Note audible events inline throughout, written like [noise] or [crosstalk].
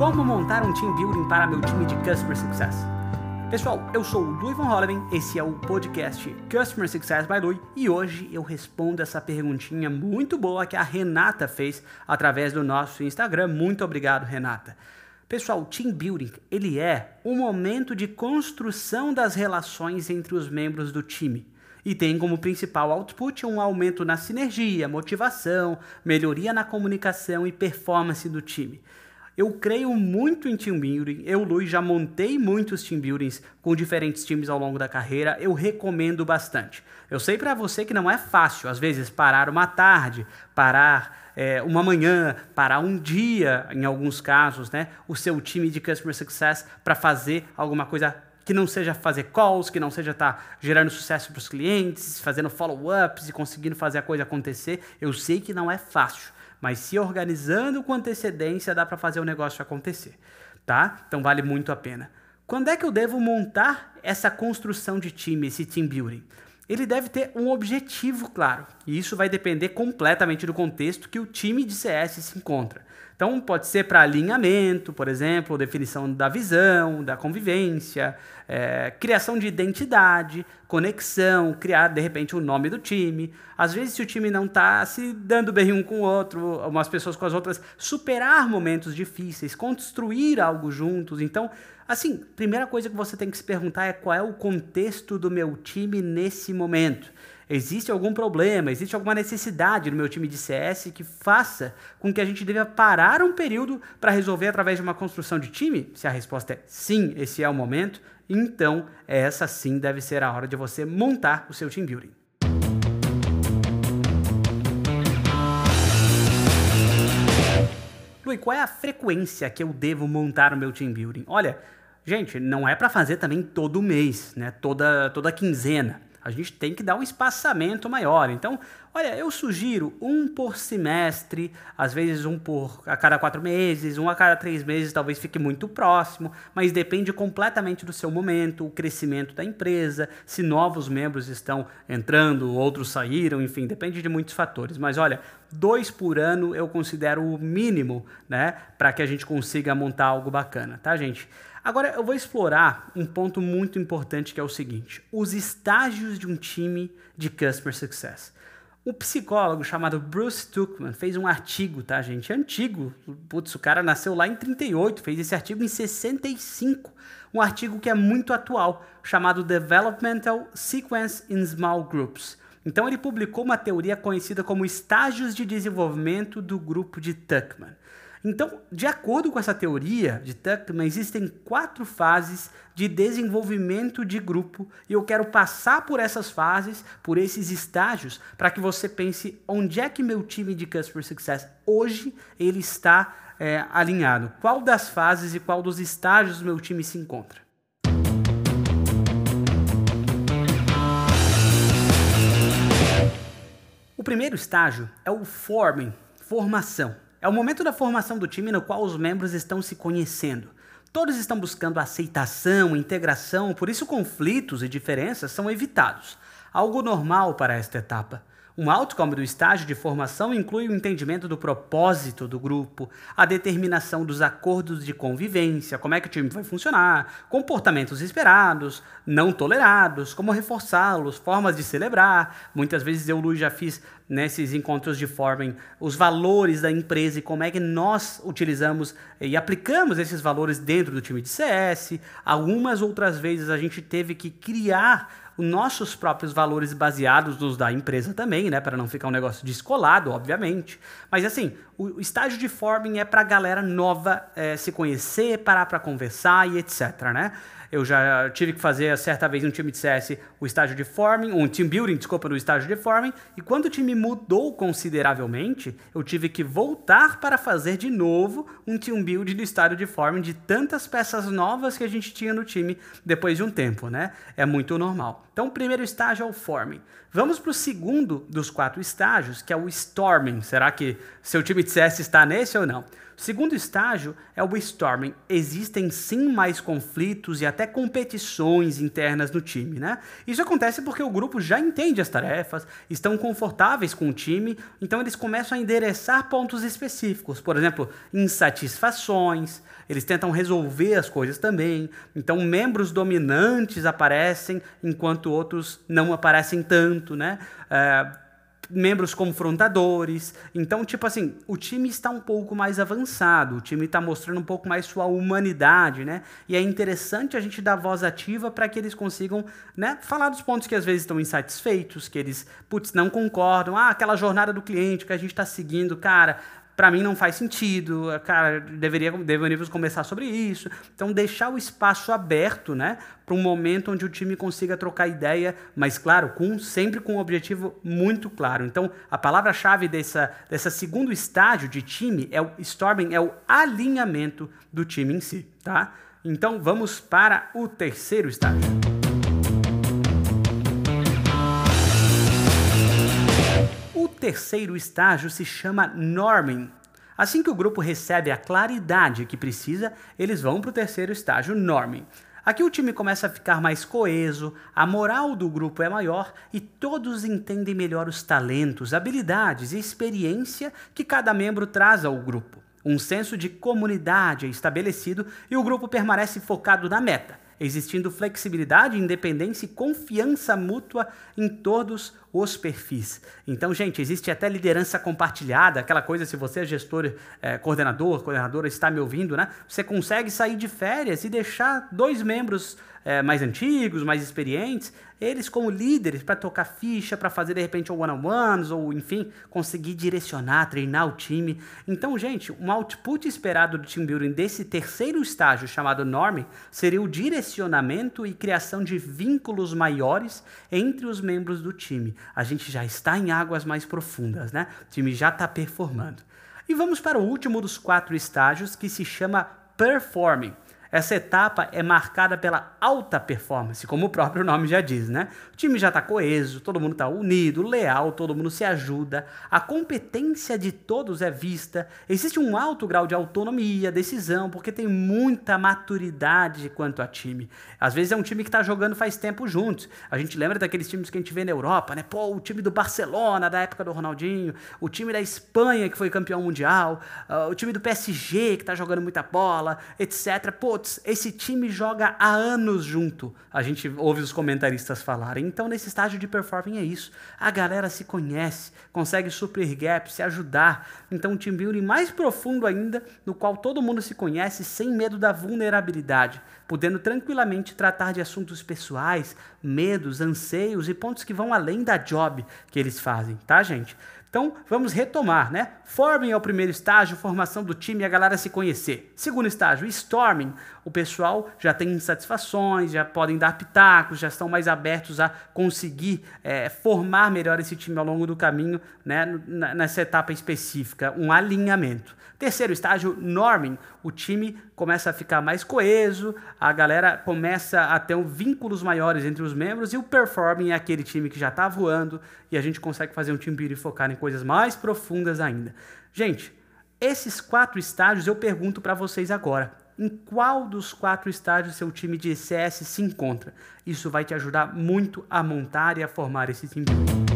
Como montar um team building para meu time de Customer Success? Pessoal, eu sou o Louis Von Holleman, esse é o podcast Customer Success by Louis e hoje eu respondo essa perguntinha muito boa que a Renata fez através do nosso Instagram. Muito obrigado, Renata. Pessoal, team building, ele é o momento de construção das relações entre os membros do time e tem como principal output um aumento na sinergia, motivação, melhoria na comunicação e performance do time. Eu creio muito em team building. Eu, Luiz, já montei muitos team buildings com diferentes times ao longo da carreira. Eu recomendo bastante. Eu sei para você que não é fácil, às vezes, parar uma tarde, parar é, uma manhã, parar um dia, em alguns casos, né? O seu time de Customer Success para fazer alguma coisa que não seja fazer calls, que não seja estar tá gerando sucesso para os clientes, fazendo follow-ups e conseguindo fazer a coisa acontecer. Eu sei que não é fácil, mas se organizando com antecedência dá para fazer o negócio acontecer, tá? Então vale muito a pena. Quando é que eu devo montar essa construção de time, esse team building? Ele deve ter um objetivo claro, e isso vai depender completamente do contexto que o time de CS se encontra. Então, pode ser para alinhamento, por exemplo, definição da visão, da convivência, é, criação de identidade, conexão, criar de repente o nome do time. Às vezes, se o time não está se dando bem um com o outro, umas pessoas com as outras, superar momentos difíceis, construir algo juntos. Então, assim, primeira coisa que você tem que se perguntar é qual é o contexto do meu time nesse momento. Existe algum problema, existe alguma necessidade no meu time de CS que faça com que a gente deva parar um período para resolver através de uma construção de time? Se a resposta é sim, esse é o momento, então essa sim deve ser a hora de você montar o seu team building. Lui, qual é a frequência que eu devo montar o meu team building? Olha, gente, não é para fazer também todo mês, né? Toda toda quinzena a gente tem que dar um espaçamento maior. Então, olha, eu sugiro um por semestre, às vezes um por a cada quatro meses, um a cada três meses, talvez fique muito próximo, mas depende completamente do seu momento, o crescimento da empresa, se novos membros estão entrando, outros saíram, enfim, depende de muitos fatores. Mas olha, dois por ano eu considero o mínimo, né, para que a gente consiga montar algo bacana, tá, gente? Agora eu vou explorar um ponto muito importante que é o seguinte: os estágios de um time de customer success. Um psicólogo chamado Bruce Tuckman fez um artigo, tá, gente? Antigo. Putz, o cara nasceu lá em 38, fez esse artigo em 65. Um artigo que é muito atual, chamado Developmental Sequence in Small Groups. Então ele publicou uma teoria conhecida como estágios de desenvolvimento do grupo de Tuckman. Então, de acordo com essa teoria de Tuckman, existem quatro fases de desenvolvimento de grupo e eu quero passar por essas fases, por esses estágios, para que você pense onde é que meu time de Customer Success hoje ele está é, alinhado. Qual das fases e qual dos estágios meu time se encontra? O primeiro estágio é o forming, formação. É o momento da formação do time no qual os membros estão se conhecendo. Todos estão buscando aceitação, integração, por isso conflitos e diferenças são evitados. Algo normal para esta etapa. Um outcome do estágio de formação inclui o entendimento do propósito do grupo, a determinação dos acordos de convivência, como é que o time vai funcionar, comportamentos esperados, não tolerados, como reforçá-los, formas de celebrar. Muitas vezes eu, Lu, já fiz nesses encontros de formem os valores da empresa e como é que nós utilizamos e aplicamos esses valores dentro do time de CS. Algumas outras vezes a gente teve que criar os nossos próprios valores baseados nos da empresa também, né, para não ficar um negócio descolado, obviamente. Mas assim, o, o estágio de forming é para a galera nova é, se conhecer, parar para conversar e etc, né? Eu já tive que fazer certa vez um time de CS o estágio de forming, um team building, desculpa, no estágio de forming, e quando o time mudou consideravelmente, eu tive que voltar para fazer de novo um team build no estágio de forming de tantas peças novas que a gente tinha no time depois de um tempo, né? É muito normal. Então, o primeiro estágio é o forming. Vamos para o segundo dos quatro estágios, que é o storming. Será que seu time de CS está nesse ou não? O segundo estágio é o storming. Existem sim mais conflitos e até competições internas no time, né? Isso acontece porque o grupo já entende as tarefas, estão confortáveis com o time, então eles começam a endereçar pontos específicos, por exemplo, insatisfações, eles tentam resolver as coisas também. Então, membros dominantes aparecem enquanto outros não aparecem tanto, né? É, membros confrontadores. Então, tipo assim, o time está um pouco mais avançado, o time está mostrando um pouco mais sua humanidade, né? E é interessante a gente dar voz ativa para que eles consigam, né, falar dos pontos que às vezes estão insatisfeitos, que eles, putz, não concordam. Ah, aquela jornada do cliente que a gente está seguindo, cara, para mim não faz sentido, cara, deveria, deveríamos conversar sobre isso. Então, deixar o espaço aberto, né, para um momento onde o time consiga trocar ideia, mas claro, com, sempre com um objetivo muito claro. Então, a palavra-chave dessa, dessa segundo estágio de time é o storming, é o alinhamento do time em si, tá? Então, vamos para o terceiro estágio. Terceiro estágio se chama norming. Assim que o grupo recebe a claridade que precisa, eles vão para o terceiro estágio, norming. Aqui o time começa a ficar mais coeso, a moral do grupo é maior e todos entendem melhor os talentos, habilidades e experiência que cada membro traz ao grupo. Um senso de comunidade é estabelecido e o grupo permanece focado na meta existindo flexibilidade, independência e confiança mútua em todos os perfis. Então, gente, existe até liderança compartilhada, aquela coisa, se você é gestor, é, coordenador, coordenadora, está me ouvindo, né? Você consegue sair de férias e deixar dois membros é, mais antigos, mais experientes, eles como líderes para tocar ficha, para fazer de repente one-on-ones, ou enfim, conseguir direcionar, treinar o time. Então, gente, um output esperado do team building desse terceiro estágio chamado norming seria o direcionamento e criação de vínculos maiores entre os membros do time. A gente já está em águas mais profundas, né? O time já está performando. E vamos para o último dos quatro estágios que se chama performing. Essa etapa é marcada pela alta performance, como o próprio nome já diz, né? O time já está coeso, todo mundo está unido, leal, todo mundo se ajuda, a competência de todos é vista, existe um alto grau de autonomia, decisão, porque tem muita maturidade quanto a time. Às vezes é um time que está jogando faz tempo juntos. A gente lembra daqueles times que a gente vê na Europa, né? Pô, o time do Barcelona, da época do Ronaldinho, o time da Espanha, que foi campeão mundial, uh, o time do PSG, que está jogando muita bola, etc. Pô, esse time joga há anos junto. A gente ouve os comentaristas falarem. Então, nesse estágio de performing é isso. A galera se conhece, consegue suprir gaps, se ajudar. Então, um team building mais profundo ainda, no qual todo mundo se conhece sem medo da vulnerabilidade, podendo tranquilamente tratar de assuntos pessoais, medos, anseios e pontos que vão além da job que eles fazem, tá, gente? Então, vamos retomar, né? Forming é o primeiro estágio, formação do time e a galera se conhecer. Segundo estágio, storming. O pessoal já tem insatisfações, já podem dar pitacos, já estão mais abertos a conseguir é, formar melhor esse time ao longo do caminho, né? Nessa etapa específica, um alinhamento. Terceiro estágio, norming. O time começa a ficar mais coeso, a galera começa a ter um vínculos maiores entre os membros e o performing é aquele time que já está voando e a gente consegue fazer um time building focar em coisas mais profundas ainda. Gente, esses quatro estágios eu pergunto para vocês agora. Em qual dos quatro estágios seu time de CS se encontra? Isso vai te ajudar muito a montar e a formar esse time building.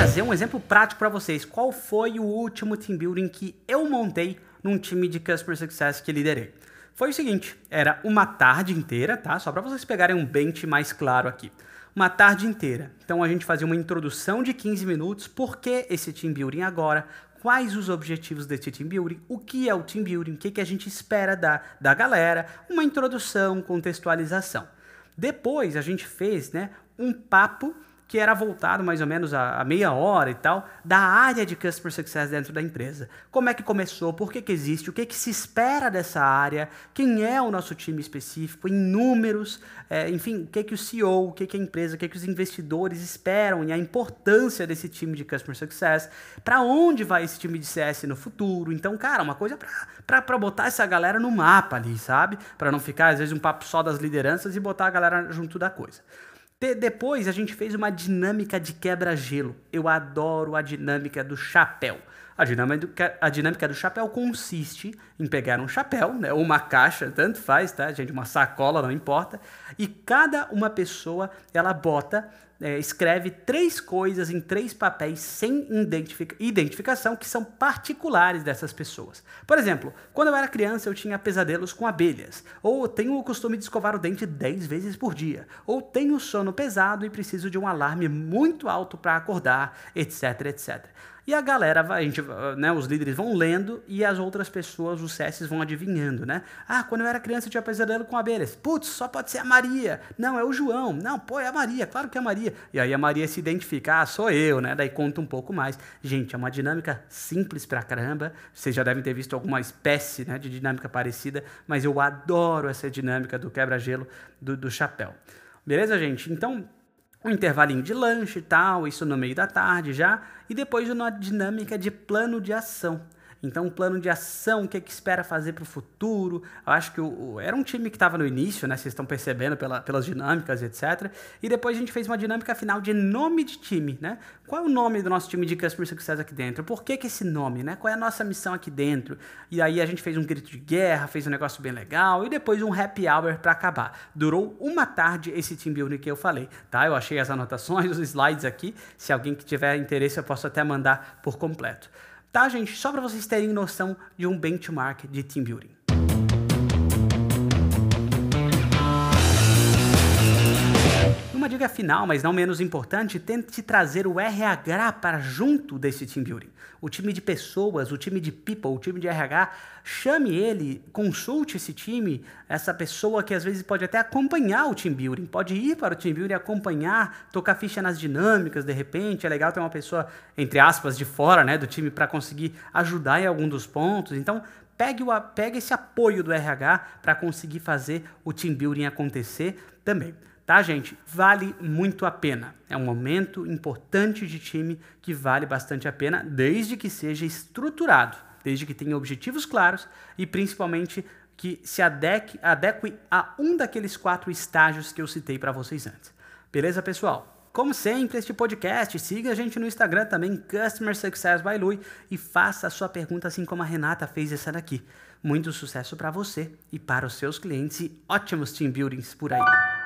Trazer um exemplo prático para vocês. Qual foi o último team building que eu montei num time de Customer Success que liderei? Foi o seguinte, era uma tarde inteira, tá? Só para vocês pegarem um bench mais claro aqui. Uma tarde inteira. Então a gente fazia uma introdução de 15 minutos, por que esse team building agora, quais os objetivos desse team building, o que é o team building, o que, que a gente espera da, da galera, uma introdução, contextualização. Depois a gente fez né, um papo que era voltado mais ou menos a, a, meia hora e tal, da área de Customer Success dentro da empresa. Como é que começou, por que, que existe, o que, que se espera dessa área, quem é o nosso time específico, em números, é, enfim, o que, que o CEO, o que, que a empresa, o que, que os investidores esperam e a importância desse time de Customer Success, para onde vai esse time de CS no futuro. Então, cara, uma coisa para botar essa galera no mapa ali, sabe? Para não ficar, às vezes, um papo só das lideranças e botar a galera junto da coisa. De depois a gente fez uma dinâmica de quebra-gelo. Eu adoro a dinâmica do chapéu. A dinâmica, a dinâmica do chapéu consiste em pegar um chapéu, né, ou uma caixa, tanto faz, tá, gente? Uma sacola, não importa. E cada uma pessoa, ela bota, é, escreve três coisas em três papéis sem identific identificação que são particulares dessas pessoas. Por exemplo, quando eu era criança eu tinha pesadelos com abelhas. Ou tenho o costume de escovar o dente dez vezes por dia. Ou tenho sono pesado e preciso de um alarme muito alto para acordar, etc, etc. E a galera, vai, a gente, né, os líderes vão lendo e as outras pessoas, os CS vão adivinhando, né? Ah, quando eu era criança eu tinha pesadelo com abelhas. Putz, só pode ser a Maria. Não, é o João. Não, pô, é a Maria. Claro que é a Maria. E aí a Maria se identifica, ah, sou eu, né? Daí conta um pouco mais. Gente, é uma dinâmica simples pra caramba. Vocês já devem ter visto alguma espécie né, de dinâmica parecida, mas eu adoro essa dinâmica do quebra-gelo do, do chapéu. Beleza, gente? Então, um intervalinho de lanche e tal, isso no meio da tarde já, e depois uma dinâmica de plano de ação. Então, um plano de ação, o que, é que espera fazer para o futuro. Eu acho que o, o era um time que estava no início, né? Vocês estão percebendo pela, pelas dinâmicas, etc. E depois a gente fez uma dinâmica final de nome de time, né? Qual é o nome do nosso time de Customer Success aqui dentro? Por que, que esse nome, né? Qual é a nossa missão aqui dentro? E aí a gente fez um grito de guerra, fez um negócio bem legal e depois um happy hour para acabar. Durou uma tarde esse team building que eu falei, tá? Eu achei as anotações, [laughs] os slides aqui. Se alguém que tiver interesse, eu posso até mandar por completo. Tá, gente? Só para vocês terem noção de um benchmark de team building. Uma dica final, mas não menos importante, tente trazer o RH para junto desse team building. O time de pessoas, o time de people, o time de RH, chame ele, consulte esse time, essa pessoa que às vezes pode até acompanhar o team building, pode ir para o team building acompanhar, tocar ficha nas dinâmicas, de repente, é legal ter uma pessoa, entre aspas, de fora né, do time para conseguir ajudar em algum dos pontos. Então, pegue, o, pegue esse apoio do RH para conseguir fazer o team building acontecer também. Tá, gente? Vale muito a pena. É um momento importante de time que vale bastante a pena, desde que seja estruturado, desde que tenha objetivos claros e principalmente que se adeque, adeque a um daqueles quatro estágios que eu citei para vocês antes. Beleza, pessoal? Como sempre, este podcast, siga a gente no Instagram também, Customer Success by Lui, e faça a sua pergunta assim como a Renata fez essa daqui. Muito sucesso para você e para os seus clientes e ótimos team buildings por aí.